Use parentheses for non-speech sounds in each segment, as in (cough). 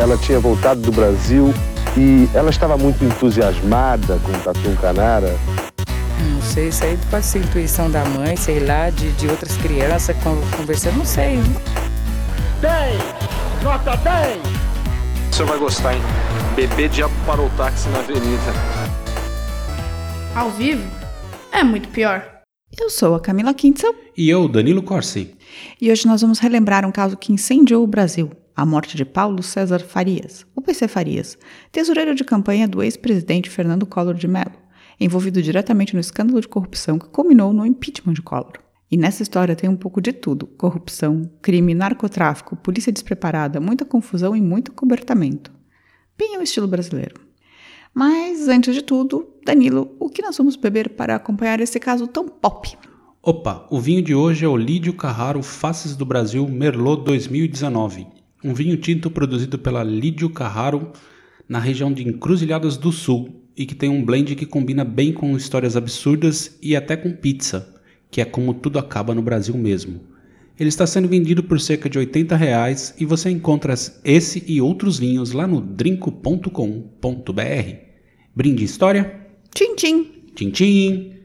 ela tinha voltado do Brasil e ela estava muito entusiasmada com o Tatu Canara. Não sei, isso aí pode ser intuição da mãe, sei lá, de, de outras crianças conversando, não sei. 10! Nota 10! O senhor vai gostar, hein? Bebê diabo parou o táxi na avenida. Ao vivo? É muito pior. Eu sou a Camila Kintzel. E eu, Danilo Corsi. E hoje nós vamos relembrar um caso que incendiou o Brasil: a morte de Paulo César Farias, o PC Farias, tesoureiro de campanha do ex-presidente Fernando Collor de Mello, envolvido diretamente no escândalo de corrupção que culminou no impeachment de Collor. E nessa história tem um pouco de tudo: corrupção, crime, narcotráfico, polícia despreparada, muita confusão e muito cobertamento. Bem ao estilo brasileiro. Mas, antes de tudo, Danilo, o que nós vamos beber para acompanhar esse caso tão pop? Opa, o vinho de hoje é o Lídio Carraro Faces do Brasil Merlot 2019. Um vinho tinto produzido pela Lídio Carraro na região de Encruzilhadas do Sul e que tem um blend que combina bem com histórias absurdas e até com pizza, que é como tudo acaba no Brasil mesmo. Ele está sendo vendido por cerca de 80 reais e você encontra esse e outros vinhos lá no drinco.com.br. Brinde história? Tchim, tchim. Tchim, tchim.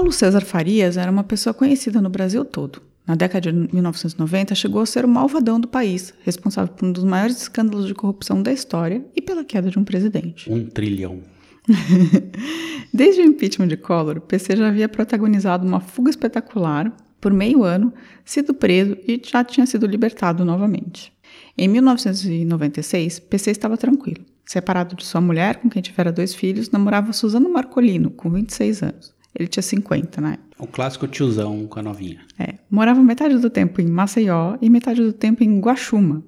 Paulo César Farias era uma pessoa conhecida no Brasil todo. Na década de 1990, chegou a ser o malvadão do país, responsável por um dos maiores escândalos de corrupção da história e pela queda de um presidente. Um trilhão. (laughs) Desde o impeachment de Collor, o PC já havia protagonizado uma fuga espetacular por meio ano, sido preso e já tinha sido libertado novamente. Em 1996, PC estava tranquilo. Separado de sua mulher, com quem tivera dois filhos, namorava Suzano Marcolino, com 26 anos. Ele tinha 50 né? O clássico tiozão com a novinha. É. Morava metade do tempo em Maceió e metade do tempo em Guaxuma,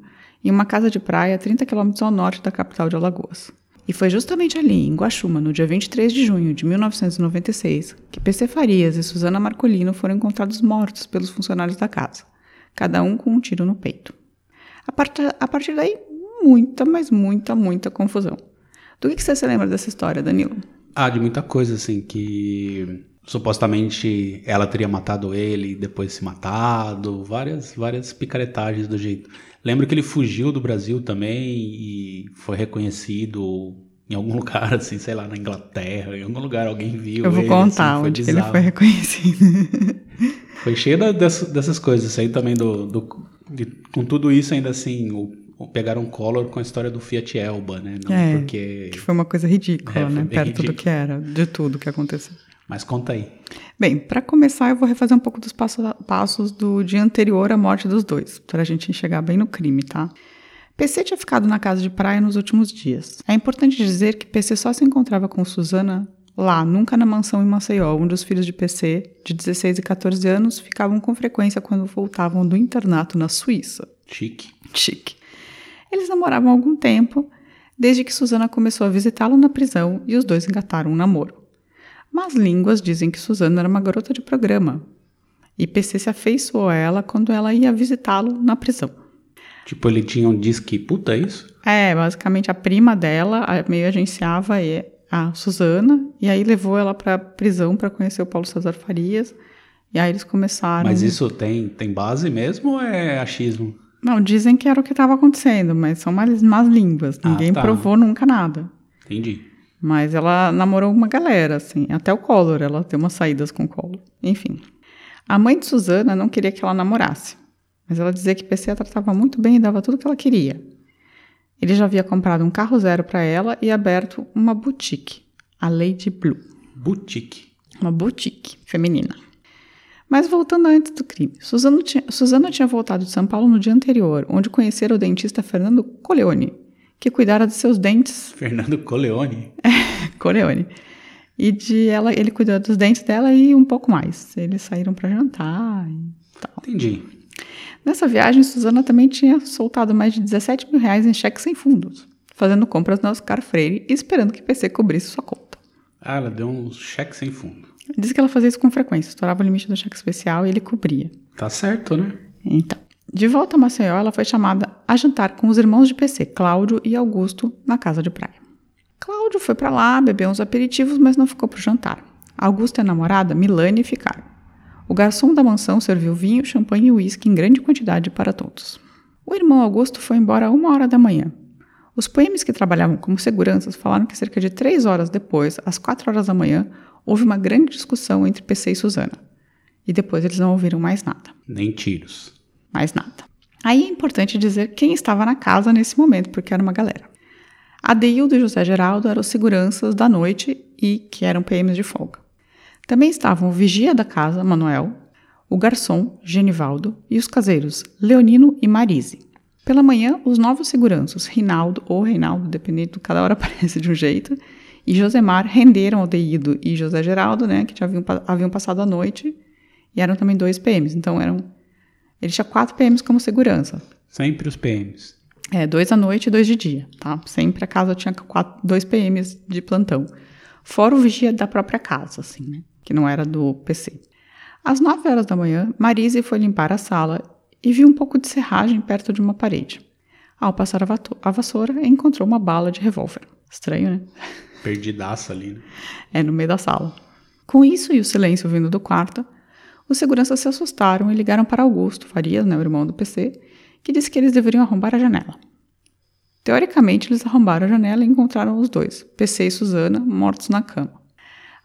em uma casa de praia a 30 quilômetros ao norte da capital de Alagoas. E foi justamente ali, em Guaxuma, no dia 23 de junho de 1996, que PC Farias e Susana Marcolino foram encontrados mortos pelos funcionários da casa, cada um com um tiro no peito. A, part a partir daí, muita, mas muita, muita confusão. Do que, que você se lembra dessa história, Danilo? Ah, de muita coisa, assim, que supostamente ela teria matado ele e depois se matado, várias, várias picaretagens do jeito. Lembro que ele fugiu do Brasil também e foi reconhecido em algum (laughs) lugar, assim, sei lá, na Inglaterra, em algum lugar alguém viu. Eu vou ele, contar assim, onde ele foi reconhecido. foi cheio da, dessas, dessas coisas aí também, do, do de, com tudo isso ainda assim, o pegaram Collor com a história do Fiat Elba, né? Não é, porque... que foi uma coisa ridícula, é, né? Perto ridículo. do que era, de tudo que aconteceu. Mas conta aí. Bem, para começar, eu vou refazer um pouco dos passos, passos do dia anterior à morte dos dois, para a gente chegar bem no crime, tá? PC tinha ficado na casa de praia nos últimos dias. É importante dizer que PC só se encontrava com Suzana lá, nunca na mansão em Maceió, onde os filhos de PC, de 16 e 14 anos, ficavam com frequência quando voltavam do internato na Suíça. Chique. Chique. Eles namoravam há algum tempo, desde que Susana começou a visitá-lo na prisão e os dois engataram um namoro. Mas línguas dizem que Susana era uma garota de programa, e PC se afeiçoou a ela quando ela ia visitá-lo na prisão. Tipo, ele tinha um disque puta, é isso? É, basicamente a prima dela meio agenciava a Susana, e aí levou ela pra prisão para conhecer o Paulo César Farias, e aí eles começaram... Mas isso tem, tem base mesmo ou é achismo? Não, dizem que era o que estava acontecendo, mas são mais más línguas. Ah, Ninguém tá. provou nunca nada. Entendi. Mas ela namorou uma galera, assim, até o Collor, ela tem umas saídas com o Collor. Enfim. A mãe de Susana não queria que ela namorasse, mas ela dizia que PC a tratava muito bem e dava tudo o que ela queria. Ele já havia comprado um carro zero para ela e aberto uma boutique, a Lady Blue. Boutique? Uma boutique feminina. Mas voltando antes do crime, Suzana tinha, Suzana tinha voltado de São Paulo no dia anterior, onde conhecera o dentista Fernando Coleone, que cuidara de seus dentes. Fernando Coleone? (laughs) É, Coleone. E de ela, ele cuidou dos dentes dela e um pouco mais. Eles saíram para jantar e tal. Entendi. Nessa viagem, Suzana também tinha soltado mais de 17 mil reais em cheques sem fundos, fazendo compras na Oscar Freire e esperando que o PC cobrisse sua conta. Ah, ela deu um cheque sem fundo. Diz que ela fazia isso com frequência, estourava o limite do cheque especial e ele cobria. Tá certo, né? Então. De volta a Maceió, ela foi chamada a jantar com os irmãos de PC, Cláudio e Augusto, na casa de praia. Cláudio foi para lá, bebeu uns aperitivos, mas não ficou para o jantar. Augusto e a namorada, Milane, ficaram. O garçom da mansão serviu vinho, champanhe e uísque em grande quantidade para todos. O irmão Augusto foi embora a uma hora da manhã. Os PMs que trabalhavam como seguranças falaram que cerca de três horas depois, às quatro horas da manhã, houve uma grande discussão entre PC e Suzana. E depois eles não ouviram mais nada. Nem tiros. Mais nada. Aí é importante dizer quem estava na casa nesse momento, porque era uma galera. Adeildo e José Geraldo eram os seguranças da noite e que eram PMs de folga. Também estavam o vigia da casa, Manuel, o garçom, Genivaldo, e os caseiros, Leonino e Marise. Pela manhã, os novos seguranças, Rinaldo ou Reinaldo, dependendo, cada hora (laughs) aparece de um jeito, e Josemar renderam ao Deido e José Geraldo, né, que já haviam, haviam passado a noite, e eram também dois PMs, então eram... Ele tinha quatro PMs como segurança. Sempre os PMs. É, dois à noite e dois de dia, tá? Sempre a casa tinha quatro, dois PMs de plantão. Fora o vigia da própria casa, assim, né? Que não era do PC. Às nove horas da manhã, Marise foi limpar a sala e viu um pouco de serragem perto de uma parede. Ao passar a vassoura, encontrou uma bala de revólver. Estranho, né? Perdidaço ali, né? É, no meio da sala. Com isso e o silêncio vindo do quarto, os seguranças se assustaram e ligaram para Augusto Farias, né, o irmão do PC, que disse que eles deveriam arrombar a janela. Teoricamente, eles arrombaram a janela e encontraram os dois, PC e Suzana, mortos na cama.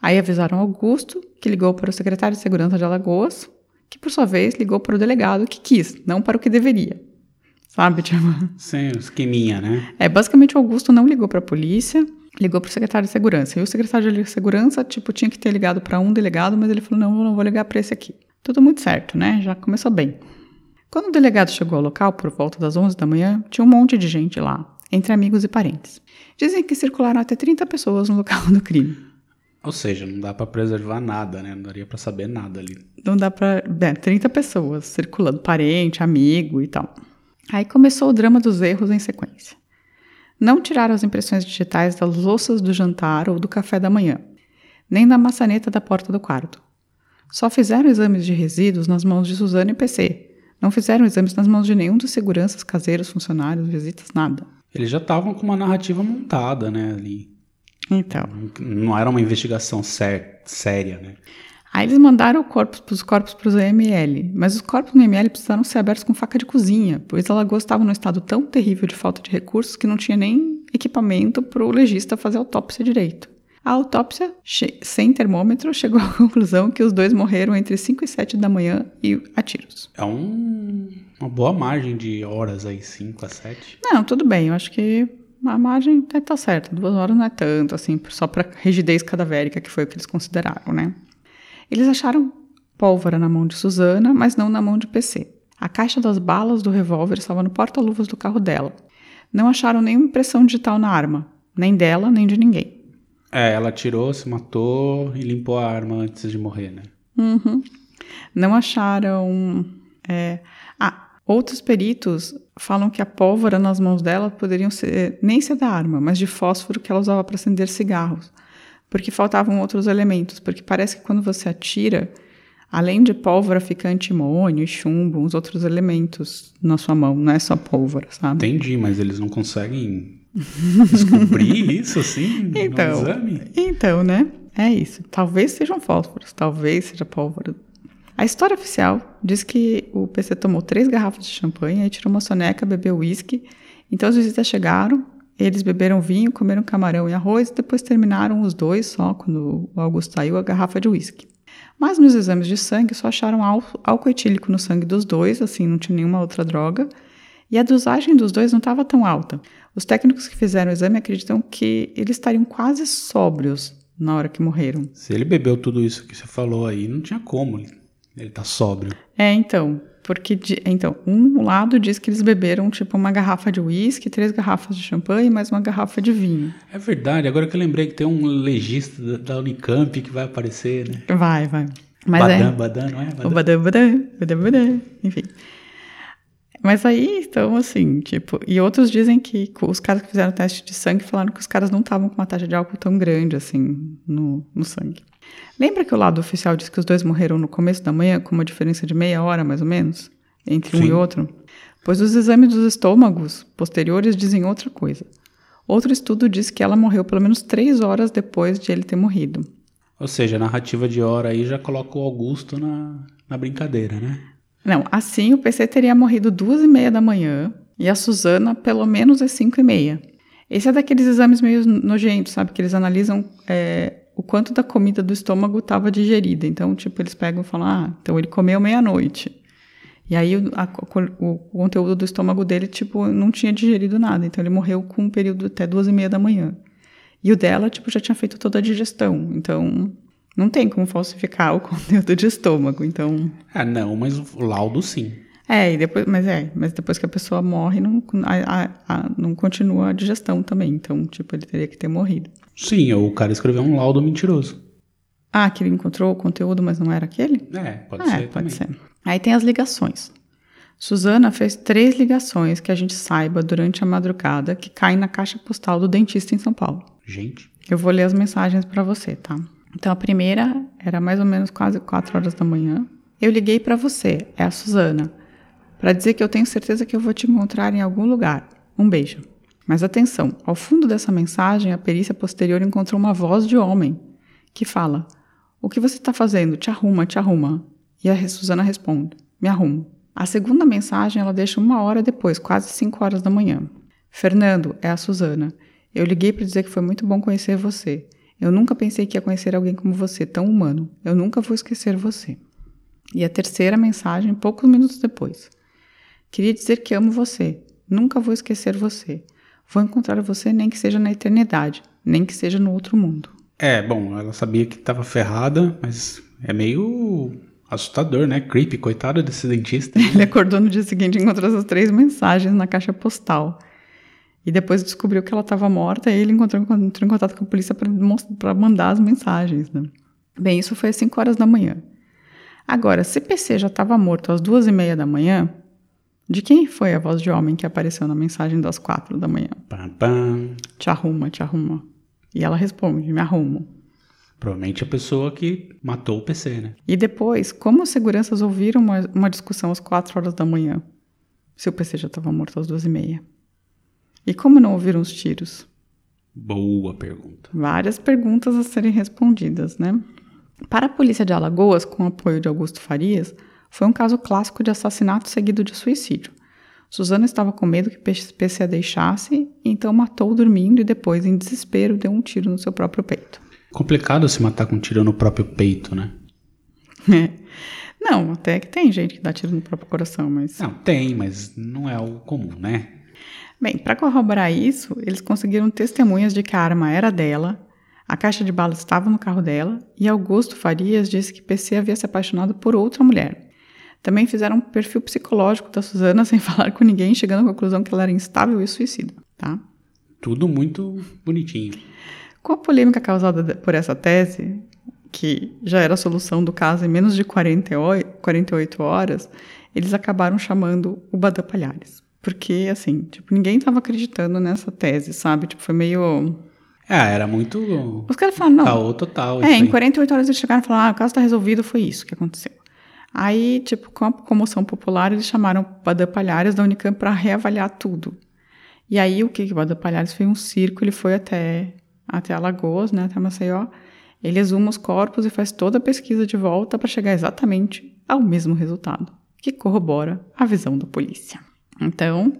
Aí avisaram Augusto, que ligou para o secretário de segurança de Alagoas, que por sua vez ligou para o delegado que quis, não para o que deveria. Sabe, tipo... Sim, esqueminha, né? É, basicamente o Augusto não ligou para a polícia, ligou para o secretário de segurança. E o secretário de segurança, tipo, tinha que ter ligado para um delegado, mas ele falou: não, não vou ligar para esse aqui. Tudo muito certo, né? Já começou bem. Quando o delegado chegou ao local, por volta das 11 da manhã, tinha um monte de gente lá, entre amigos e parentes. Dizem que circularam até 30 pessoas no local do crime. Ou seja, não dá para preservar nada, né? Não daria para saber nada ali. Não dá para. É, 30 pessoas circulando, parente, amigo e tal. Aí começou o drama dos erros em sequência. Não tiraram as impressões digitais das louças do jantar ou do café da manhã, nem da maçaneta da porta do quarto. Só fizeram exames de resíduos nas mãos de Suzana e PC. Não fizeram exames nas mãos de nenhum dos seguranças, caseiros, funcionários, visitas, nada. Eles já estavam com uma narrativa montada, né, ali. Então. Não era uma investigação sé séria, né? Aí eles mandaram corpos, os corpos para os EML, mas os corpos no EML precisaram ser abertos com faca de cozinha, pois Alagoas estava num estado tão terrível de falta de recursos que não tinha nem equipamento para o legista fazer autópsia direito. A autópsia, sem termômetro, chegou (laughs) à conclusão que os dois morreram entre 5 e 7 da manhã e a tiros. É um, uma boa margem de horas aí, 5 a 7. Não, tudo bem, eu acho que a margem tá, tá certa. Duas horas não é tanto, assim, só para rigidez cadavérica, que foi o que eles consideraram, né? Eles acharam pólvora na mão de Susana, mas não na mão de PC. A caixa das balas do revólver estava no porta-luvas do carro dela. Não acharam nenhuma impressão digital na arma, nem dela, nem de ninguém. É, ela tirou, se matou e limpou a arma antes de morrer, né? Uhum. Não acharam. É... Ah, outros peritos falam que a pólvora nas mãos dela poderiam ser nem ser da arma, mas de fósforo que ela usava para acender cigarros porque faltavam outros elementos, porque parece que quando você atira, além de pólvora fica antimônio e chumbo, uns outros elementos na sua mão, não é só pólvora, sabe? Entendi, mas eles não conseguem (laughs) descobrir isso assim então, no exame? Então, né? É isso. Talvez sejam fósforos, talvez seja pólvora. A história oficial diz que o PC tomou três garrafas de champanhe, aí tirou uma soneca, bebeu uísque. Então os visitas chegaram, eles beberam vinho, comeram camarão e arroz e depois terminaram os dois só, quando o Augusto saiu, a garrafa de uísque. Mas nos exames de sangue só acharam álcool etílico no sangue dos dois, assim, não tinha nenhuma outra droga. E a dosagem dos dois não estava tão alta. Os técnicos que fizeram o exame acreditam que eles estariam quase sóbrios na hora que morreram. Se ele bebeu tudo isso que você falou aí, não tinha como ele tá sóbrio. É, então. Porque, então, um lado diz que eles beberam, tipo, uma garrafa de uísque, três garrafas de champanhe e mais uma garrafa de vinho. É verdade, agora que eu lembrei que tem um legista da Unicamp que vai aparecer, né? Vai, vai. Mas badam, é... badam, não é? Badam. O badam, badam, badam, badam, enfim. Mas aí, então, assim, tipo... E outros dizem que os caras que fizeram o teste de sangue falaram que os caras não estavam com uma taxa de álcool tão grande, assim, no, no sangue. Lembra que o lado oficial diz que os dois morreram no começo da manhã, com uma diferença de meia hora, mais ou menos? entre um Sim. e outro? Pois os exames dos estômagos posteriores dizem outra coisa. Outro estudo diz que ela morreu pelo menos três horas depois de ele ter morrido. Ou seja, a narrativa de hora aí já coloca o Augusto na, na brincadeira, né? Não, assim o PC teria morrido duas e meia da manhã e a Suzana pelo menos às cinco e meia. Esse é daqueles exames meio nojentos, sabe? Que eles analisam é, o quanto da comida do estômago estava digerida. Então, tipo, eles pegam e falam, ah, então ele comeu meia-noite. E aí o, a- o conteúdo do estômago dele, tipo, não tinha digerido nada. Então ele morreu com um período até duas e meia da manhã. E o dela, tipo, já tinha feito toda a digestão. Então, não tem como falsificar o (laughs) conteúdo de estômago. Então, Ah, não, mas o laudo sim. É, e depois, mas é, mas depois que a pessoa morre, não, a- a- a- não continua a digestão também. Então, tipo, ele teria que ter morrido. Sim, o cara escreveu um laudo mentiroso. Ah, que ele encontrou o conteúdo, mas não era aquele? É, pode é, ser pode também. ser. Aí tem as ligações. Suzana fez três ligações que a gente saiba durante a madrugada que caem na caixa postal do dentista em São Paulo. Gente, Eu vou ler as mensagens para você, tá? Então a primeira era mais ou menos quase 4 horas da manhã. Eu liguei para você, é a Suzana, para dizer que eu tenho certeza que eu vou te encontrar em algum lugar. Um beijo. Mas atenção, ao fundo dessa mensagem, a perícia posterior encontrou uma voz de homem que fala: O que você está fazendo? Te arruma, te arruma. E a Suzana responde: Me arrumo. A segunda mensagem ela deixa uma hora depois, quase 5 horas da manhã. Fernando, é a Suzana. Eu liguei para dizer que foi muito bom conhecer você. Eu nunca pensei que ia conhecer alguém como você, tão humano. Eu nunca vou esquecer você. E a terceira mensagem, poucos minutos depois. Queria dizer que amo você. Nunca vou esquecer você. Vou encontrar você nem que seja na eternidade, nem que seja no outro mundo. É, bom, ela sabia que tava ferrada, mas é meio assustador, né? Creepy, coitado desse dentista. (laughs) Ele acordou no dia seguinte e encontrou essas três mensagens na caixa postal. E depois descobriu que ela estava morta e ele encontrou, entrou em contato com a polícia para mandar as mensagens. Né? Bem, isso foi às 5 horas da manhã. Agora, se PC já estava morto às duas e meia da manhã, de quem foi a voz de homem que apareceu na mensagem das quatro da manhã? Pam, pam. Te arruma, te arruma. E ela responde, me arrumo. Provavelmente a pessoa que matou o PC, né? E depois, como os seguranças ouviram uma, uma discussão às quatro horas da manhã? Se o PC já estava morto às duas e meia. E como não ouviram os tiros? Boa pergunta. Várias perguntas a serem respondidas, né? Para a polícia de Alagoas, com o apoio de Augusto Farias, foi um caso clássico de assassinato seguido de suicídio. Suzana estava com medo que PC a deixasse, então matou dormindo e depois, em desespero, deu um tiro no seu próprio peito. Complicado se matar com um tiro no próprio peito, né? (laughs) Não, até que tem gente que dá tiro no próprio coração, mas. Não, tem, mas não é algo comum, né? Bem, para corroborar isso, eles conseguiram testemunhas de que a arma era dela, a caixa de balas estava no carro dela e Augusto Farias disse que PC havia se apaixonado por outra mulher. Também fizeram um perfil psicológico da Suzana (laughs) sem falar com ninguém, chegando à conclusão que ela era instável e suicida, tá? Tudo muito bonitinho. Com a polêmica causada por essa tese, que já era a solução do caso em menos de 40 hoi- 48 horas, eles acabaram chamando o Badã Palhares. Porque, assim, tipo, ninguém estava acreditando nessa tese, sabe? Tipo, foi meio... Ah, era muito Os caras falaram, não, caô total. É, em aí. 48 horas eles chegaram e falaram: ah, o caso está resolvido, foi isso que aconteceu. Aí, tipo, com a comoção popular, eles chamaram o Badã Palhares da Unicamp para reavaliar tudo. E aí, o que o Badã Palhares fez um circo, ele foi até, até Alagoas, né, até Maceió, ele exuma os corpos e faz toda a pesquisa de volta para chegar exatamente ao mesmo resultado, que corrobora a visão da polícia. Então,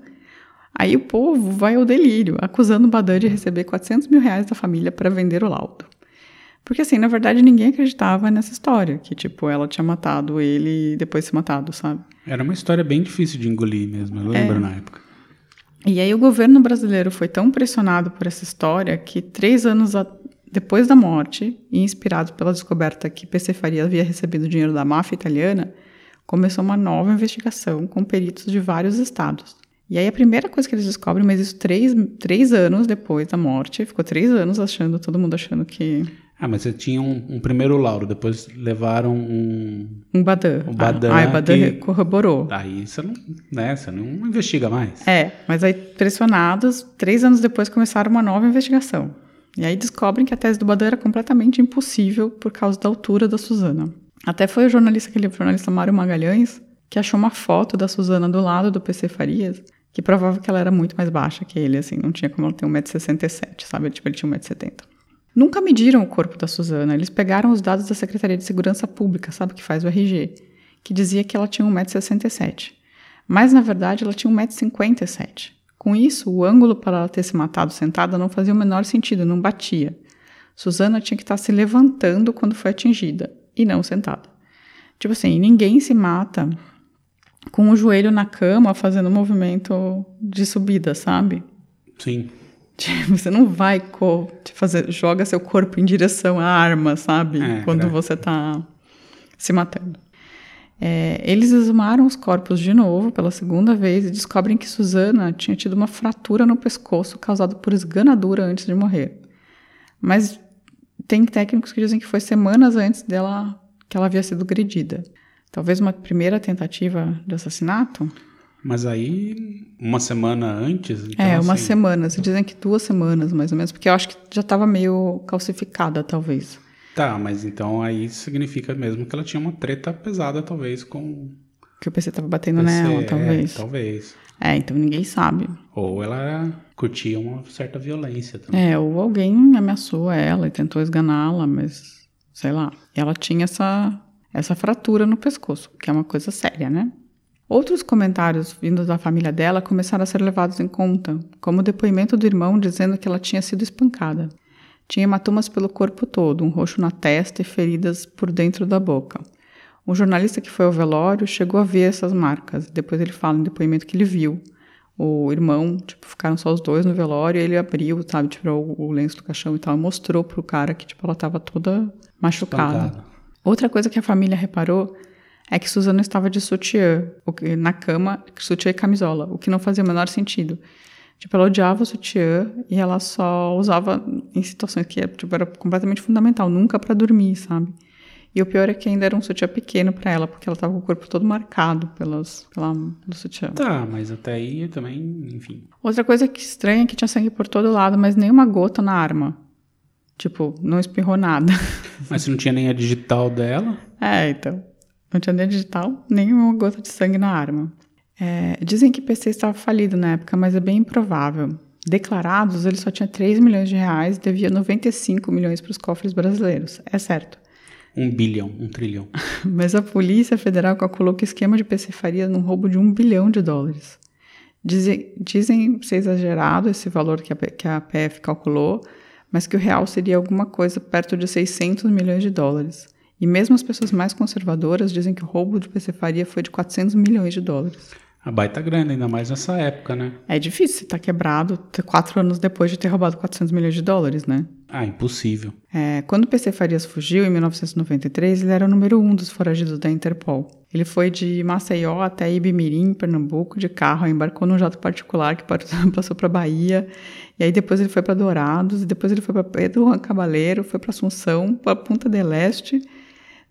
Aí o povo vai ao delírio, acusando o Badan de receber 400 mil reais da família para vender o laudo. Porque, assim, na verdade, ninguém acreditava nessa história, que, tipo, ela tinha matado ele e depois se matado, sabe? Era uma história bem difícil de engolir mesmo, eu É. lembro na época. E aí o governo brasileiro foi tão pressionado por essa história que, três anos a- depois da morte, e inspirado pela descoberta que PC Faria havia recebido dinheiro da máfia italiana, começou uma nova investigação com peritos de vários estados. E aí a primeira coisa que eles descobrem, mas isso três, três anos depois da morte, ficou três anos achando, todo mundo achando que Ah, mas você tinha um, um primeiro lauro, depois levaram um. um Badan. O Badan Ah, o Badan que- corroborou. Aí você não, né, você não investiga mais. É, mas aí, pressionados, três anos depois começaram uma nova investigação. E aí descobrem que a tese do Badan era completamente impossível por causa da altura da Suzana. Até foi o jornalista, aquele jornalista Mário Magalhães, que achou uma foto da Suzana do lado do PC Farias, que provava que ela era muito mais baixa que ele, assim, não tinha como ela ter 1,67m, sabe? Tipo, ele tinha 1,70m. Nunca mediram o corpo da Suzana, eles pegaram os dados da Secretaria de Segurança Pública, sabe, que faz o RG, que dizia que ela tinha 1,67m. Mas, na verdade, ela tinha 1,57m. Com isso, o ângulo para ela ter se matado sentada não fazia o menor sentido, não batia. Suzana tinha que estar se levantando quando foi atingida, e não sentada. Tipo assim, ninguém se mata com o joelho na cama fazendo movimento de subida, sabe? Sim. (laughs) Tipo, você não vai fazer, joga seu corpo em direção à arma, sabe? É, Quando é. você tá se matando. É, eles exumaram os corpos de novo pela segunda vez e descobrem que Susana tinha tido uma fratura no pescoço causada por esganadura antes de morrer. Mas tem técnicos que dizem que foi semanas antes dela que ela havia sido agredida. Talvez uma primeira tentativa de assassinato? Mas aí, uma semana antes. Então, é, umas assim, semanas. Dizem que duas semanas, mais ou menos, porque eu acho que já estava meio calcificada, talvez. Tá, mas então aí significa mesmo que ela tinha uma treta pesada, talvez, com. Que o PC estava batendo PC, nela, é, talvez. talvez. É, então ninguém sabe. Ou ela curtia uma certa violência também. É, ou alguém ameaçou ela e tentou esganá-la, mas sei lá. Ela tinha essa, essa fratura no pescoço, que é uma coisa séria, né? Outros comentários vindos da família dela começaram a ser levados em conta, como o depoimento do irmão dizendo que ela tinha sido espancada. Tinha hematomas pelo corpo todo, um roxo na testa e feridas por dentro da boca. Um jornalista que foi ao velório chegou a ver essas marcas. Depois ele fala em depoimento que ele viu. O irmão, tipo, ficaram só os dois no velório e ele abriu, sabe, tirou o lenço do caixão e tal, e mostrou pro cara que, tipo, ela tava toda machucada. Espancada. Outra coisa que a família reparou é que Suzana estava de sutiã, o que- na cama, sutiã e camisola, o que não fazia o menor sentido. Tipo, ela odiava o sutiã e ela só usava em situações que tipo, era completamente fundamental, nunca pra dormir, sabe? E o pior é que ainda era um sutiã pequeno pra ela, porque ela tava com o corpo todo marcado pelas, pela, do sutiã. Tá, mas até aí também, enfim. Outra coisa que estranha é que tinha sangue por todo lado, mas nenhuma gota na arma. Tipo, não espirrou nada. (laughs) Mas se não tinha nem a digital dela. É, então. Não tinha nem digital, nem uma gota de sangue na arma. É, dizem que PC estava falido na época, mas é bem improvável. Declarados, ele só tinha 3 milhões de reais e devia 95 milhões para os cofres brasileiros. É certo. Um bilhão, um trilhão. (laughs) Mas a Polícia Federal calculou que o esquema de PC faria num roubo de um bilhão de dólares. Dizem, dizem ser exagerado esse valor que a, que a PF calculou, mas que o real seria alguma coisa perto de 600 milhões de dólares. E mesmo as pessoas mais conservadoras dizem que o roubo de PC Faria foi de 400 milhões de dólares. A baita grana, ainda mais nessa época, né? É difícil estar quebrado ter quatro anos depois de ter roubado 400 milhões de dólares, né? Ah, impossível. É, quando o PC Farias fugiu, em 1993, ele era o número um dos foragidos da Interpol. Ele foi de Maceió até Ibimirim, Pernambuco, de carro, embarcou num jato particular que (laughs) passou para Bahia, e aí depois ele foi para Dourados, e depois ele foi para Pedro Juan Cabaleiro, foi para Assunção, para Punta del Este,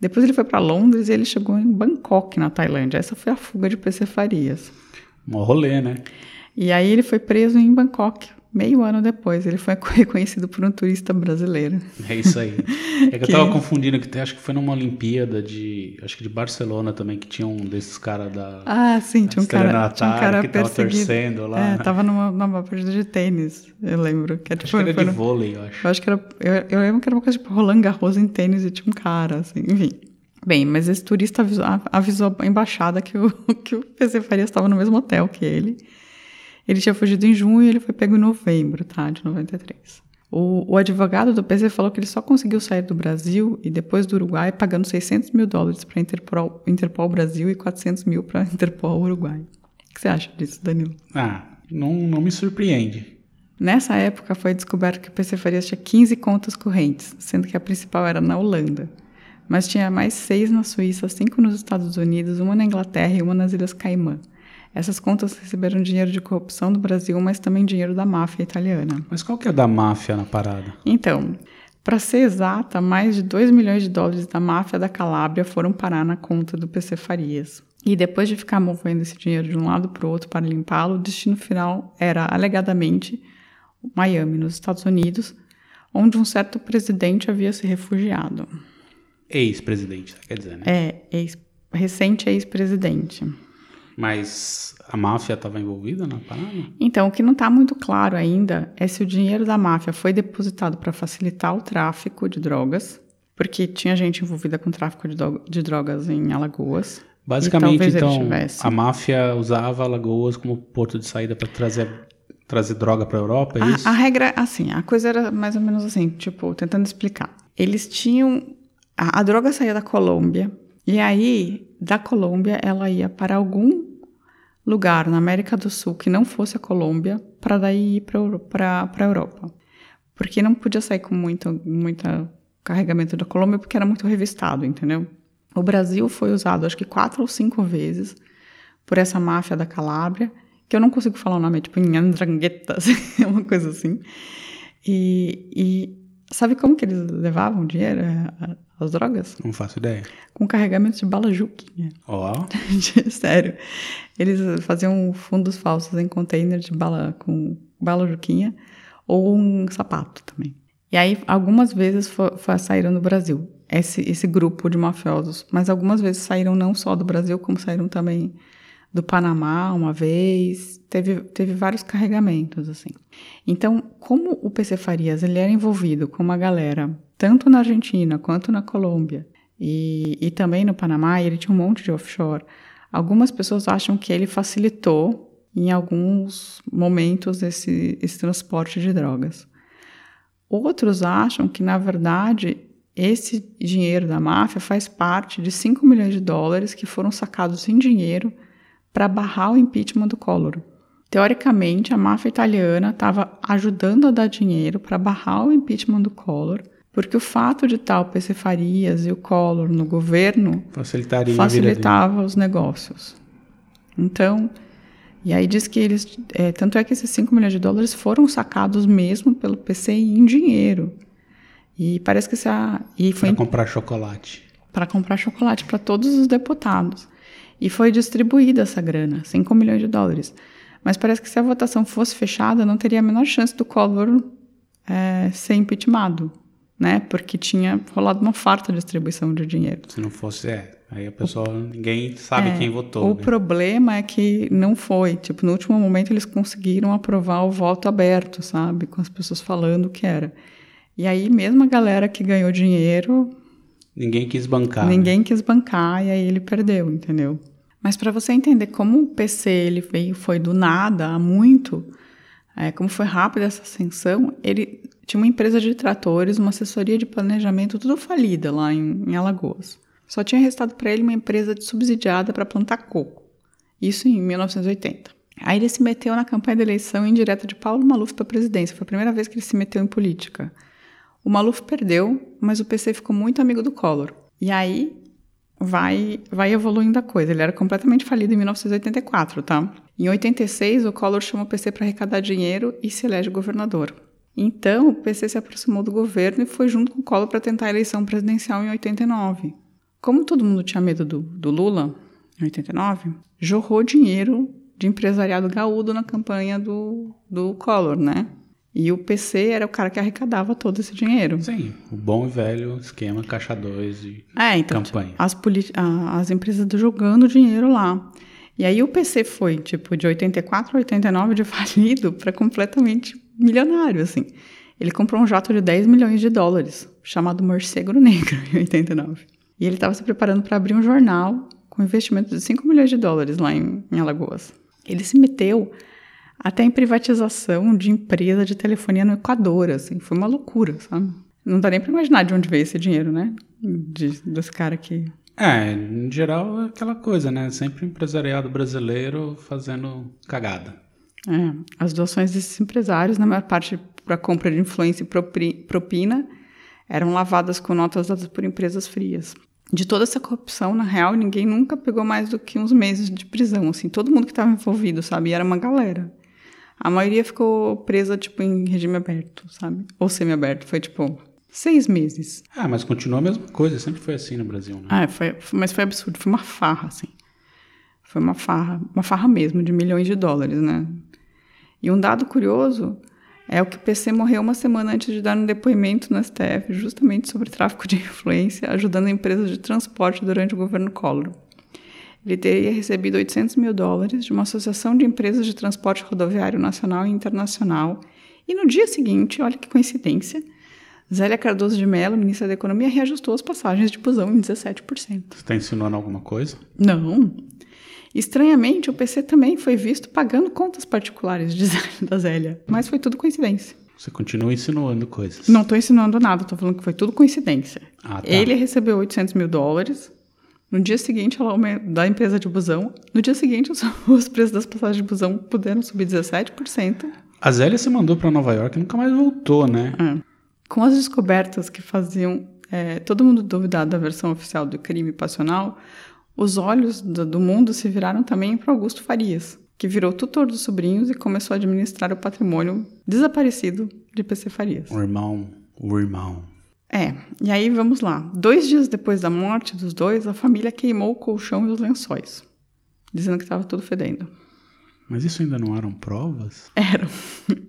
depois ele foi para Londres e ele chegou em Bangkok, na Tailândia. Essa foi a fuga de PC Farias. Mó rolê, né? E aí ele foi preso em Bangkok, meio ano depois. Ele foi (laughs) reconhecido por um turista brasileiro. É isso aí. (laughs) É que eu tava confundindo que acho que foi numa Olimpíada de. Acho que de Barcelona também, que tinha um desses caras da. Ah, sim, tinha um cara, tinha um cara que tava torcendo lá, É, tava numa, numa partida de tênis, eu lembro. Que, é, Acho tipo, que era de vôlei, eu acho. Eu acho que era. Eu, eu lembro que era uma coisa tipo Roland Garros em tênis e tinha um cara, assim, enfim. Bem, mas esse turista avisou, avisou a embaixada que o, (laughs) que o PC Farias estava no mesmo hotel que ele. Ele tinha fugido em junho e ele foi pego em novembro, tá? De 93. O, o advogado do PC falou que ele só conseguiu sair do Brasil e depois do Uruguai pagando 600 mil dólares para Interpol, Interpol Brasil e 400 mil para (laughs) Interpol Uruguai. O que você acha disso, Danilo? Ah, não, não me surpreende. Nessa época foi descoberto que o PC Farias tinha 15 contas correntes, sendo que a principal era na Holanda. Mas tinha mais seis na Suíça, cinco nos Estados Unidos, uma na Inglaterra e uma nas Ilhas Caimã. Essas contas receberam dinheiro de corrupção do Brasil, mas também dinheiro da máfia italiana. Mas qual que é da máfia na parada? Então, para ser exata, mais de 2 milhões de dólares da máfia da Calábria foram parar na conta do PC Farias. E depois de ficar movendo esse dinheiro de um lado para o outro para limpá-lo, o destino final era, alegadamente, Miami, nos Estados Unidos, onde um certo presidente havia se refugiado. Ex-presidente, quer dizer, né? É, ex- recente ex-presidente. Mas a máfia estava envolvida na parada? Então, o que não está muito claro ainda é se o dinheiro da máfia foi depositado para facilitar o tráfico de drogas, porque tinha gente envolvida com tráfico de, drogas em Alagoas. Basicamente, então, a máfia usava Alagoas como porto de saída para trazer, trazer droga para a Europa, é isso? A, a regra, assim, a coisa era mais ou menos assim, tipo, tentando explicar. Eles tinham. A, a droga saía da Colômbia, e aí, da Colômbia, ela ia para algum lugar na América do Sul que não fosse a Colômbia, para daí ir para a Europa. Porque não podia sair com muito, muito carregamento da Colômbia, porque era muito revistado, entendeu? O Brasil foi usado, acho que quatro ou cinco vezes, por essa máfia da Calábria, que eu não consigo falar o nome, é tipo em Andrangheta, (laughs) assim, uma coisa assim. E, e sabe como que eles levavam dinheiro, eh, as drogas? Não faço ideia. Com carregamento de bala juquinha. Ó, (laughs) Sério. Eles faziam fundos falsos em container de bala com bala juquinha ou um sapato também. E aí, algumas vezes fo- fo- saíram do Brasil, esse, esse grupo de mafiosos. Mas algumas vezes saíram não só do Brasil, como saíram também do Panamá uma vez. Teve, teve vários carregamentos, assim. Então, como o PC Farias ele era envolvido com uma galera, tanto na Argentina quanto na Colômbia, e, e também no Panamá, ele tinha um monte de offshore, algumas pessoas acham que ele facilitou, em alguns momentos, esse, esse transporte de drogas. Outros acham que, na verdade, esse dinheiro da máfia faz parte de 5 milhões de dólares que foram sacados em dinheiro para barrar o impeachment do Collor. Teoricamente, a máfia italiana estava ajudando a dar dinheiro para barrar o impeachment do Collor, porque o fato de o PC Farias e o Collor no governo facilitava os negócios. Então, e aí diz que eles. é, tanto é que esses 5 milhões de dólares foram sacados mesmo pelo PCI em dinheiro. E parece que essa. Para comprar chocolate. para comprar chocolate para todos os deputados. E foi distribuída essa grana, 5 milhões de dólares. Mas parece que se a votação fosse fechada, não teria a menor chance do Collor é, ser impeachmentado, né? Porque tinha rolado uma farta distribuição de dinheiro. Se não fosse, é. Aí a pessoa, ninguém sabe É, quem votou. O né? problema é que não foi. Tipo, no último momento eles conseguiram aprovar o voto aberto, sabe? Com as pessoas falando o que era. E aí, mesmo a galera que ganhou dinheiro, Ninguém quis bancar. né? ninguém quis bancar e aí ele perdeu, entendeu? Mas para você entender como o PC ele veio, foi do nada, há muito, é, como foi rápida essa ascensão, ele tinha uma empresa de tratores, uma assessoria de planejamento, tudo falida lá em, em Alagoas. Só tinha restado para ele uma empresa de subsidiada para plantar coco. Isso em 1980. Aí ele se meteu na campanha da eleição indireta de Paulo Maluf para a presidência. Foi a primeira vez que ele se meteu em política. O Maluf perdeu, mas o PC ficou muito amigo do Collor. E aí vai, vai evoluindo a coisa. Ele era completamente falido em 1984, tá? Em 86, o Collor chama o PC para arrecadar dinheiro e se elege governador. Então, o PC se aproximou do governo e foi junto com o Collor para tentar a eleição presidencial em 89. Como todo mundo tinha medo do, do Lula, em 89, jorrou dinheiro de empresariado gaúdo na campanha do, do Collor, né? E o PC era o cara que arrecadava todo esse dinheiro. Sim, o bom e velho esquema caixa 2 de É, então, campanha. as, as empresas jogando dinheiro lá. E aí o PC foi, tipo, de 84 a 89 de (laughs) falido para completamente milionário, assim. Ele comprou um jato de 10 milhões de dólares, chamado Morcego Negro, (laughs) em 89. E ele estava se preparando para abrir um jornal com investimento de 5 milhões de dólares lá em, em Alagoas. Ele se meteu até em privatização de empresa de telefonia no Equador, assim. Foi uma loucura, sabe? Não dá nem para imaginar de onde veio esse dinheiro, né? De, desse cara que É, em geral é aquela coisa, né? Sempre empresariado brasileiro fazendo cagada. É, as doações desses empresários, na maior parte para compra de influência e propina, eram lavadas com notas dadas por empresas frias. De toda essa corrupção, na real, ninguém nunca pegou mais do que uns meses de prisão, assim, todo mundo que estava envolvido, sabe? E era uma galera. A maioria ficou presa, tipo, em regime aberto, sabe? Ou semi-aberto, foi, tipo, seis meses. Ah, mas continua a mesma coisa, sempre foi assim no Brasil, né? Ah, foi, foi- mas foi absurdo, foi uma farra, assim. Foi uma farra, uma farra mesmo, de milhões de dólares, né? E um dado curioso é o que o PC morreu uma semana antes de dar um depoimento no STF, justamente sobre tráfico de influência, ajudando empresas de transporte durante o governo Collor. Ele teria recebido 800 mil dólares de uma associação de empresas de transporte rodoviário nacional e internacional. E no dia seguinte, olha que coincidência, Zélia Cardoso de Mello, ministra da Economia, reajustou as passagens de busão em 17%. Você está ensinando alguma coisa? Não. Estranhamente, o PC também foi visto pagando contas particulares de Zélia, (laughs) da Zélia, mas foi tudo coincidência. Você continua insinuando coisas. Não estou insinuando nada, estou falando que foi tudo coincidência. Ah, tá. Ele recebeu 800 mil dólares. No dia seguinte, ela da empresa de busão. No dia seguinte, (laughs) os, os preços das passagens de busão puderam subir 17%. A Zélia se mandou para Nova York e nunca mais voltou, né? É. Com as descobertas que faziam é, todo mundo duvidar da versão oficial do crime passional, os olhos do, do mundo se viraram também para Augusto Farias, que virou tutor dos sobrinhos e começou a administrar o patrimônio desaparecido de PC Farias. O irmão, o irmão. É, e aí vamos lá. Dois dias depois da morte dos dois, a família queimou o colchão e os lençóis, dizendo que estava tudo fedendo. Mas isso ainda não eram provas? Eram. (laughs)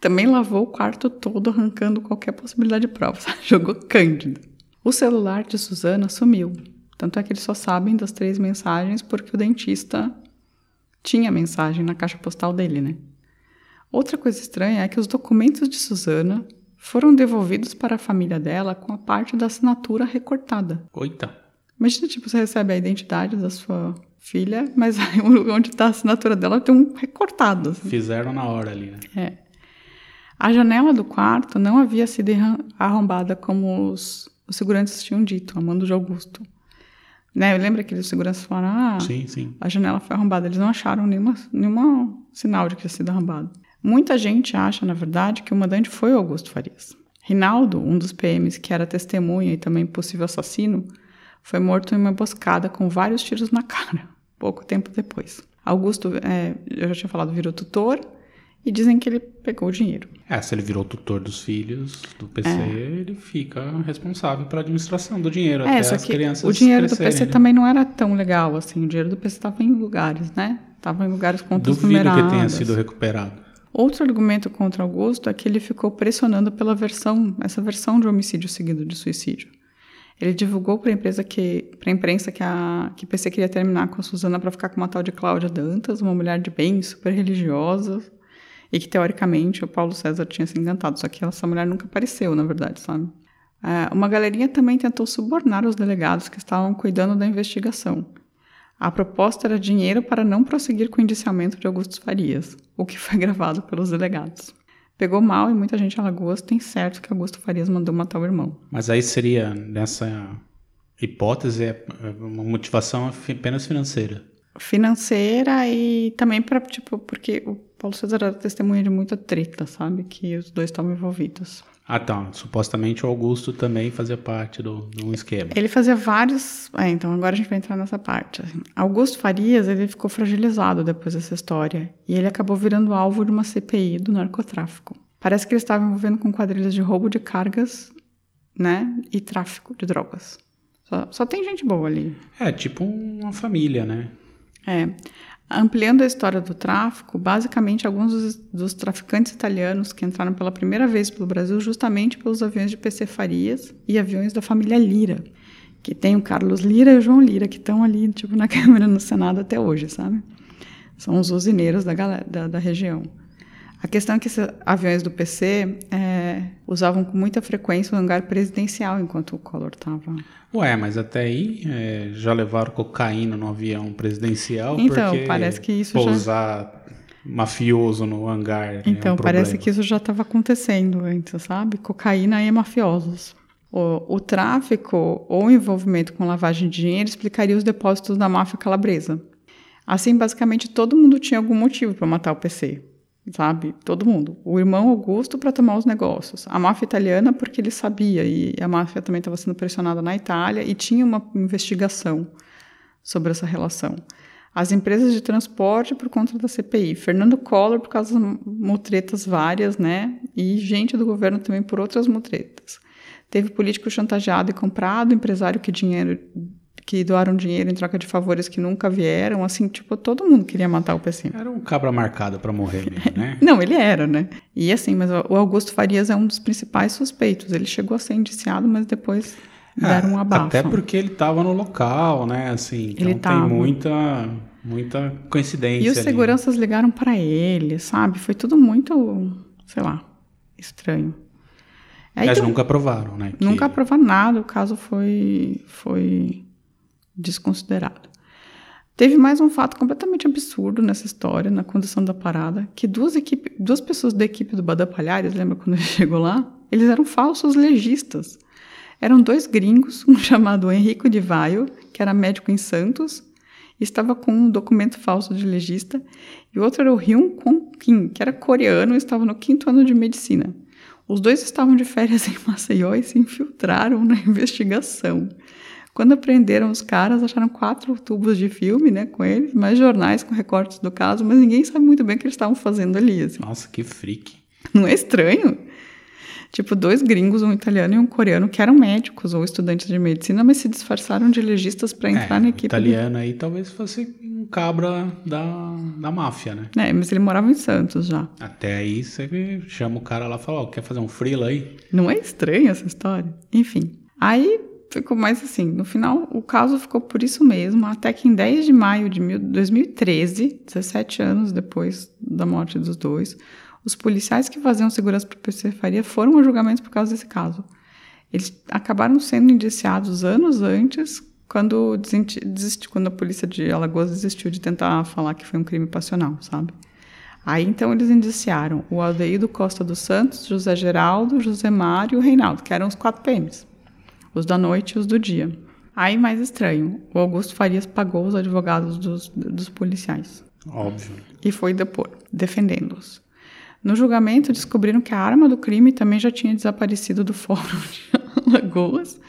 Também lavou o quarto todo, arrancando qualquer possibilidade de prova. (laughs) Jogou Cândido. O celular de Suzana sumiu. Tanto é que eles só sabem das três mensagens porque o dentista tinha mensagem na caixa postal dele, né? Outra coisa estranha é que os documentos de Suzana foram devolvidos para a família dela com a parte da assinatura recortada. Coita. Imagina, tipo, você recebe a identidade da sua filha, mas aí (laughs) onde está a assinatura dela tem um recortado. assim. Fizeram na hora ali, né? É. A janela do quarto não havia sido arrombada como os, os seguranças tinham dito, a mando de Augusto. Né? Lembra que os seguranças falaram, ah, Sim, sim. a janela foi arrombada. Eles não acharam nenhuma, nenhuma sinal de que tinha sido arrombado. Muita gente acha, na verdade, que o mandante foi o Augusto Farias. Rinaldo, um dos PMs que era testemunha e também possível assassino, foi morto em uma emboscada com vários tiros na cara, (laughs) pouco tempo depois. Augusto, é, eu já tinha falado, virou tutor e dizem que ele pegou o dinheiro. É, se ele virou tutor dos filhos do PC, ele fica responsável pela administração do dinheiro É, até só as que crianças o dinheiro do PC né? também não era tão legal assim. O dinheiro do PC estava em lugares, né? Estava em lugares contas Duvido que tenha numeradas. sido recuperado. Outro argumento contra Augusto é que ele ficou pressionando pela versão, essa versão de homicídio seguido de suicídio. Ele divulgou para a imprensa que a que PC queria terminar com a Suzana para ficar com uma tal de Cláudia Dantas, uma mulher de bem, super religiosa, e que teoricamente o Paulo César tinha se encantado, só que essa mulher nunca apareceu, na verdade, sabe? É, uma galerinha também tentou subornar os delegados que estavam cuidando da investigação. A proposta era dinheiro para não prosseguir com o indiciamento de Augusto Farias, o que foi (laughs) gravado pelos delegados. Pegou mal e muita gente em Alagoas tem certo que Augusto Farias mandou matar o irmão. Mas aí seria, nessa hipótese, é uma motivação apenas financeira. Financeira e também para, tipo, porque o Paulo César era testemunha de muita treta, sabe? Que os dois estavam envolvidos. Ah, tá. Supostamente o Augusto também fazia parte do, de um esquema. Ele fazia vários. É, então agora a gente vai entrar nessa parte. assim. Augusto Farias ele ficou fragilizado depois dessa história e ele acabou virando alvo de uma CPI do narcotráfico. Parece que ele estava envolvendo com quadrilhas de roubo de cargas, né, e tráfico de drogas. Só, só tem gente boa ali. É, tipo uma família, né? É. Ampliando a história do tráfico, basicamente alguns dos, dos traficantes italianos que entraram pela primeira vez pelo Brasil justamente pelos aviões de PC Farias e aviões da família Lira, que tem o Carlos Lira e o João Lira, que estão ali, tipo, na (laughs) Câmara no Senado até hoje, sabe? São os usineiros da, galera, da, da região. A questão é que esses aviões do PC é, usavam com muita frequência o hangar presidencial enquanto o Collor estava Ué, mas até aí é, já levaram cocaína no avião presidencial Então, parece que isso já- pousar mafioso no hangar Então, é um parece problema. que isso já estava acontecendo antes, sabe? Cocaína e mafiosos. O, o tráfico ou envolvimento com lavagem de dinheiro explicaria os depósitos da máfia calabresa. Assim, basicamente, todo mundo tinha algum motivo para matar o PC, sabe? Todo mundo. O irmão Augusto para tomar os negócios. A máfia italiana porque ele sabia e a máfia também estava sendo pressionada na Itália e tinha uma investigação sobre essa relação. As empresas de transporte por conta da CPI, Fernando Collor por causa das mutretas várias, né? E gente do governo também por outras mutretas. Teve político chantageado e comprado, empresário que dinheiro que doaram dinheiro em troca de favores que nunca vieram, assim, tipo, todo mundo queria matar o PC. Era um cabra marcado pra morrer mesmo, (laughs) né? Não, ele era, né? E assim, mas o Augusto Farias é um dos principais suspeitos. Ele chegou a ser indiciado, mas depois deram um abafo. Até porque ele tava no local, né? Assim, então Ele tem tava. muita, muita coincidência. E os ali. seguranças ligaram pra ele, sabe? Foi tudo muito, sei lá, estranho. Aí Mas nunca provaram, né? que- Nunca aprovaram nada, o caso foi, foi desconsiderado. Teve mais um fato completamente absurdo nessa história, na condução da parada, que duas, equipe, duas pessoas da equipe do Badá Palhares, lembra quando ele (laughs) chegou lá? Eles eram falsos legistas. Eram dois gringos, um (laughs) chamado Henrico de Vaio, que era médico em Santos, e estava com um documento falso de legista, e o outro era o Hyun Kwon Kim, que era coreano e estava no quinto ano de medicina. Os dois estavam de férias (laughs) em Maceió e se infiltraram na investigação. Quando apreenderam os caras, acharam quatro tubos de filme, né, com eles, mais jornais com recortes do caso, mas ninguém sabe muito bem o que eles estavam fazendo ali, assim. Nossa, que freak. Não é estranho? Tipo, dois gringos, um italiano e um coreano, que eram médicos ou estudantes de medicina, mas se disfarçaram de legistas para entrar é, na equipe. italiano aí talvez fosse um cabra da, da máfia, né? É, mas ele morava em Santos já. Até aí você chama o cara lá e fala, ó, quer fazer um freela aí? Não é estranha essa história? Enfim. Aí ficou mais assim. No final, o caso ficou por isso mesmo, até que em 10 de maio de mil- 2013, 17 anos depois da morte dos dois, os policiais que faziam segurança para o PC Faria foram a julgamentos por causa desse caso. Eles acabaram sendo indiciados anos antes, quando, desenti- desisti- quando a polícia de Alagoas desistiu de tentar falar que foi um crime passional, sabe? Aí então eles indiciaram o Aldeído Costa dos Santos, José Geraldo, José Mário e o Reinaldo, que eram os quatro PMs. Os da noite e os do dia. Aí, mais estranho, o Augusto Farias pagou os advogados dos, dos policiais Óbvio. e foi depor, defendendo-os. No julgamento, descobriram que a arma do crime também já tinha desaparecido do fórum de (laughs) Alagoas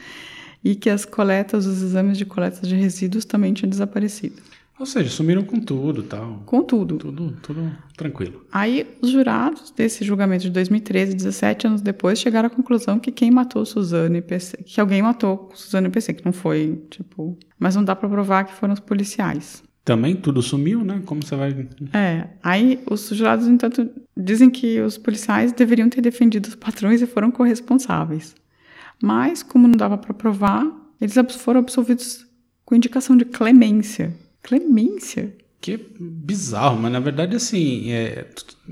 e que as coletas, os exames de coleta de resíduos também tinham desaparecido. Ou seja, sumiram com tudo e tal. Contudo, Tudo, tudo tranquilo. Aí, os jurados desse julgamento de 2013, 17 anos depois, chegaram à conclusão que quem matou Suzano e PC, que alguém matou Suzano e PC, que não foi, tipo, mas não dá pra provar que foram os policiais. Também tudo sumiu, né? Como você vai. É, aí os jurados, entanto, dizem que os policiais deveriam ter defendido os patrões e foram corresponsáveis. Mas, como não dava pra provar, eles foram absolvidos com indicação de clemência. Clemência? Que bizarro, mas na verdade, assim, é,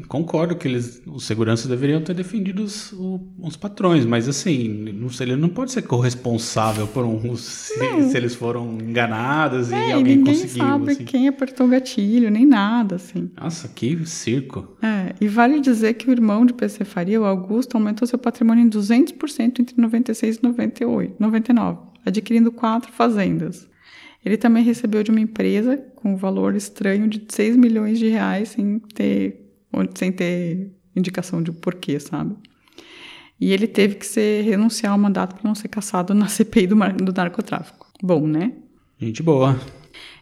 concordo que eles, os seguranças deveriam ter defendido os, os patrões, mas assim, não sei, ele não pode ser corresponsável por um. (laughs) Se, se eles foram enganados e É, e alguém ninguém conseguiu. sabe assim. quem apertou o gatilho, nem nada, assim. Nossa, que circo. É, e vale dizer que o irmão de PC Faria, o Augusto, aumentou seu patrimônio em 200% entre 96 e 98, 99, adquirindo quatro fazendas. Ele também recebeu de uma empresa com um valor estranho de 6 milhões de reais sem ter, sem ter indicação de porquê, sabe? E ele teve que ser, renunciar ao mandato para não ser caçado na (laughs) CPI do, do narcotráfico. Bom, né? Gente boa.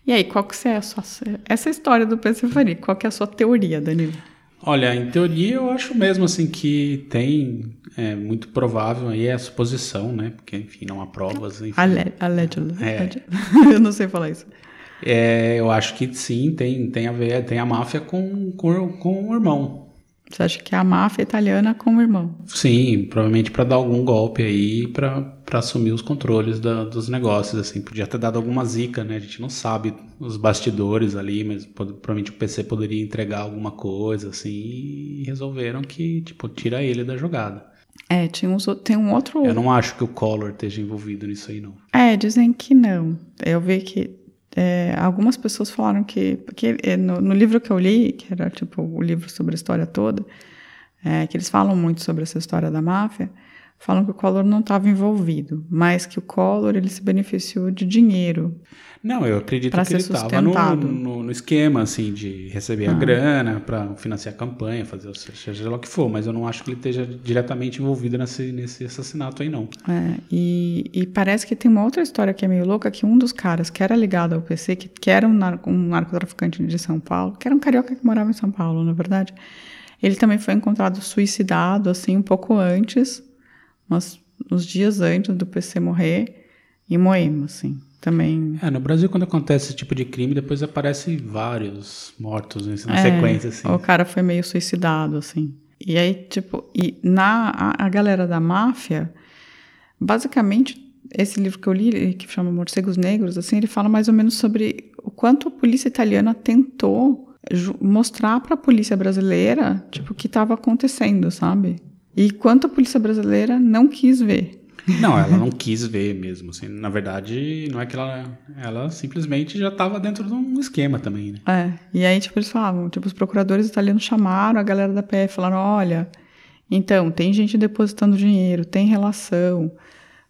E aí, qual que é a sua... Essa história do PC qual que é a sua teoria, Danilo? Olha, em teoria eu acho mesmo assim que tem é, muito provável aí é a suposição, né? Porque, enfim, não há provas. Enfim. Ale allegedly. É. (laughs) Eu não sei falar isso. É, eu acho que sim, tem, tem a ver, tem a máfia com, com, com o irmão. Você acha que é a máfia italiana com o irmão? Sim, provavelmente para dar algum golpe aí para assumir os controles da- dos negócios, assim. Podia ter dado alguma zica, né? A gente não sabe os bastidores ali, mas pod- provavelmente o PC poderia entregar alguma coisa, assim, e resolveram que, tipo, tira ele da jogada. É, tinha uns, tem um outro. Eu não acho que o Collor esteja envolvido nisso aí, não. É, dizem que não. Eu vi que é, algumas pessoas falaram que. Porque é, no, no livro que eu li, que era tipo o livro sobre a história toda, é, que eles falam muito sobre essa história da máfia, falam que o Collor não estava envolvido, mas que o Collor ele se beneficiou de dinheiro. Não, eu acredito que ele estava no, no, no esquema, assim, de receber Ah. a grana para financiar a campanha, fazer o seja lá o que for, mas eu não acho que ele esteja diretamente envolvido nesse, nesse assassinato aí, não. É, e, e parece que tem uma outra história que é meio louca, que um dos caras que era ligado ao PC, que, que era um, narco, um narcotraficante de São Paulo, que era um carioca que morava em São Paulo, na verdade, ele também foi encontrado suicidado, assim, um pouco antes, uns, uns dias antes do PC morrer, em Moema, assim, também... É, no Brasil, quando acontece esse tipo de crime, depois aparece vários mortos né, na É, sequência, assim. O cara foi meio suicidado, assim. E aí, tipo, e na, a, a galera da máfia, basicamente, esse livro que eu li, que chama Morcegos Negros, assim, ele fala mais ou menos sobre o quanto a polícia italiana tentou mostrar para a polícia brasileira, tipo, o que estava acontecendo, sabe? E quanto a polícia brasileira não quis ver. Não, ela (laughs) não quis ver mesmo. Assim. Na verdade, não é que ela. Ela simplesmente já estava dentro de um esquema também, né? É. E aí, tipo, eles falavam, tipo, os procuradores italianos chamaram a galera da PF, falaram, olha, então, tem gente depositando dinheiro, tem relação,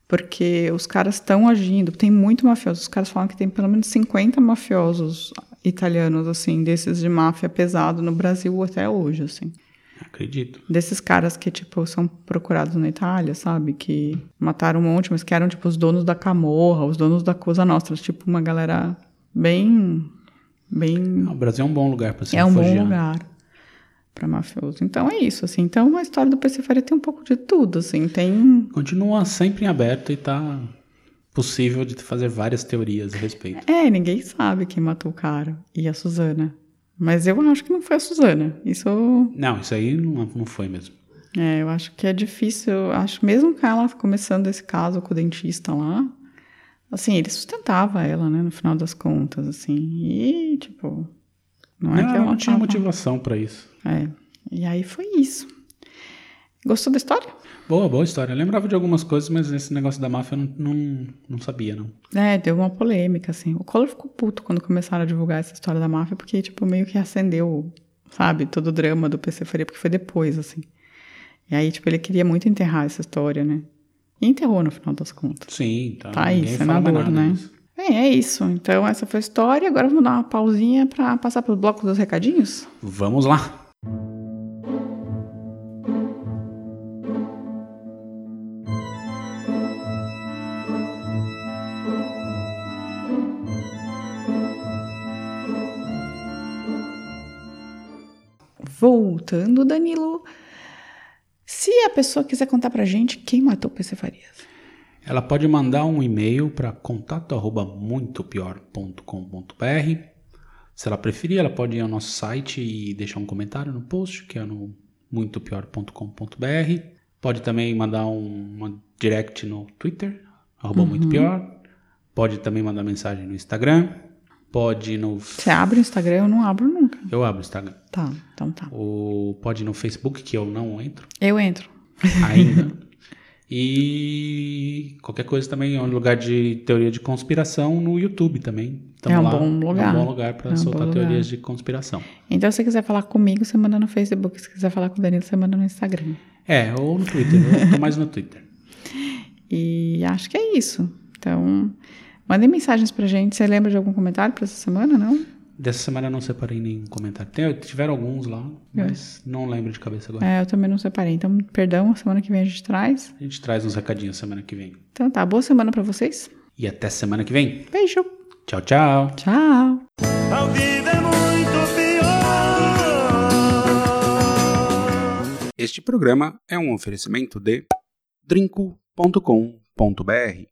porque os caras estão agindo, tem muito mafioso. Os caras falam que tem pelo menos 50 mafiosos italianos, assim, desses de máfia pesado no Brasil até hoje, assim. Acredito. Desses caras que, tipo, são procurados na Itália, sabe? Que mataram um monte, mas que eram, tipo, os donos da Camorra, os donos da Cosa Nostra. Tipo, uma galera bem... bem... O Brasil é um bom lugar para se É um bom lugar para mafioso. Então é isso, assim. Então a história do PC Faria tem um pouco de tudo, assim. Tem... Continua sempre em aberto e tá possível de fazer várias teorias a respeito. É, ninguém sabe quem matou o cara. E a Suzana. Mas eu acho que não foi a Suzana. Isso. Não, isso aí não, não foi mesmo. É, eu acho que é difícil. Eu acho mesmo com ela começando esse caso com o dentista lá. Assim, ele sustentava ela, né, no final das contas, assim. E, tipo. Não, é não, que ela não tinha motivação para isso. É. E aí foi isso. Gostou da história? Boa, boa história. Eu lembrava de algumas coisas, mas esse negócio da máfia eu não, não, não sabia, não. É, deu uma polêmica, assim. O Collor ficou puto quando começaram a divulgar essa história da máfia, porque, tipo, meio que acendeu, sabe, todo o drama do PC Faria, porque foi depois, assim. E aí, tipo, ele queria muito enterrar essa história, né? E enterrou no final das contas. Sim, tá. Tá aí, senador, né? Disso. É, é isso. Então, essa foi a história. Agora vamos dar uma pausinha para passar pelo bloco dos recadinhos? Vamos lá. Voltando, Danilo. Se a pessoa quiser contar pra gente quem matou PC Farias. Ela pode mandar um e-mail para contato@muitopior.com.br. Se ela preferir, ela pode ir ao nosso site e deixar um comentário no post, que é no muitopior.com.br. Pode também mandar um, uma direct no Twitter, arroba uhum. muito pior. Pode também mandar mensagem no Instagram. Pode no. Você abre o Instagram? Eu não abro nunca. Eu abro o Instagram. Tá, então tá. O... Pode no Facebook, que eu não entro. Eu entro. Ainda. (laughs) e qualquer coisa também é um lugar de teoria de conspiração no YouTube também. Tamo é um lá. bom lugar. É um bom lugar para é um soltar teorias de conspiração. Então, se você quiser falar comigo, você manda no Facebook. Se quiser falar com o Danilo, você manda no Instagram. É, ou no Twitter. eu tô mais no Twitter. (laughs) E acho que é isso. Então, Mandem mensagens pra gente. Você lembra de algum comentário pra essa semana, não? Dessa semana eu não separei nenhum comentário. Tem, tiveram alguns lá, é. mas é. não lembro de cabeça agora. É, eu também não separei. Então, perdão, semana que vem a gente traz. A gente traz uns recadinhos semana que vem. Então tá, boa semana pra vocês. E até semana que vem. Beijo. Tchau, tchau. Tchau. Este programa é um oferecimento de drinco.com.br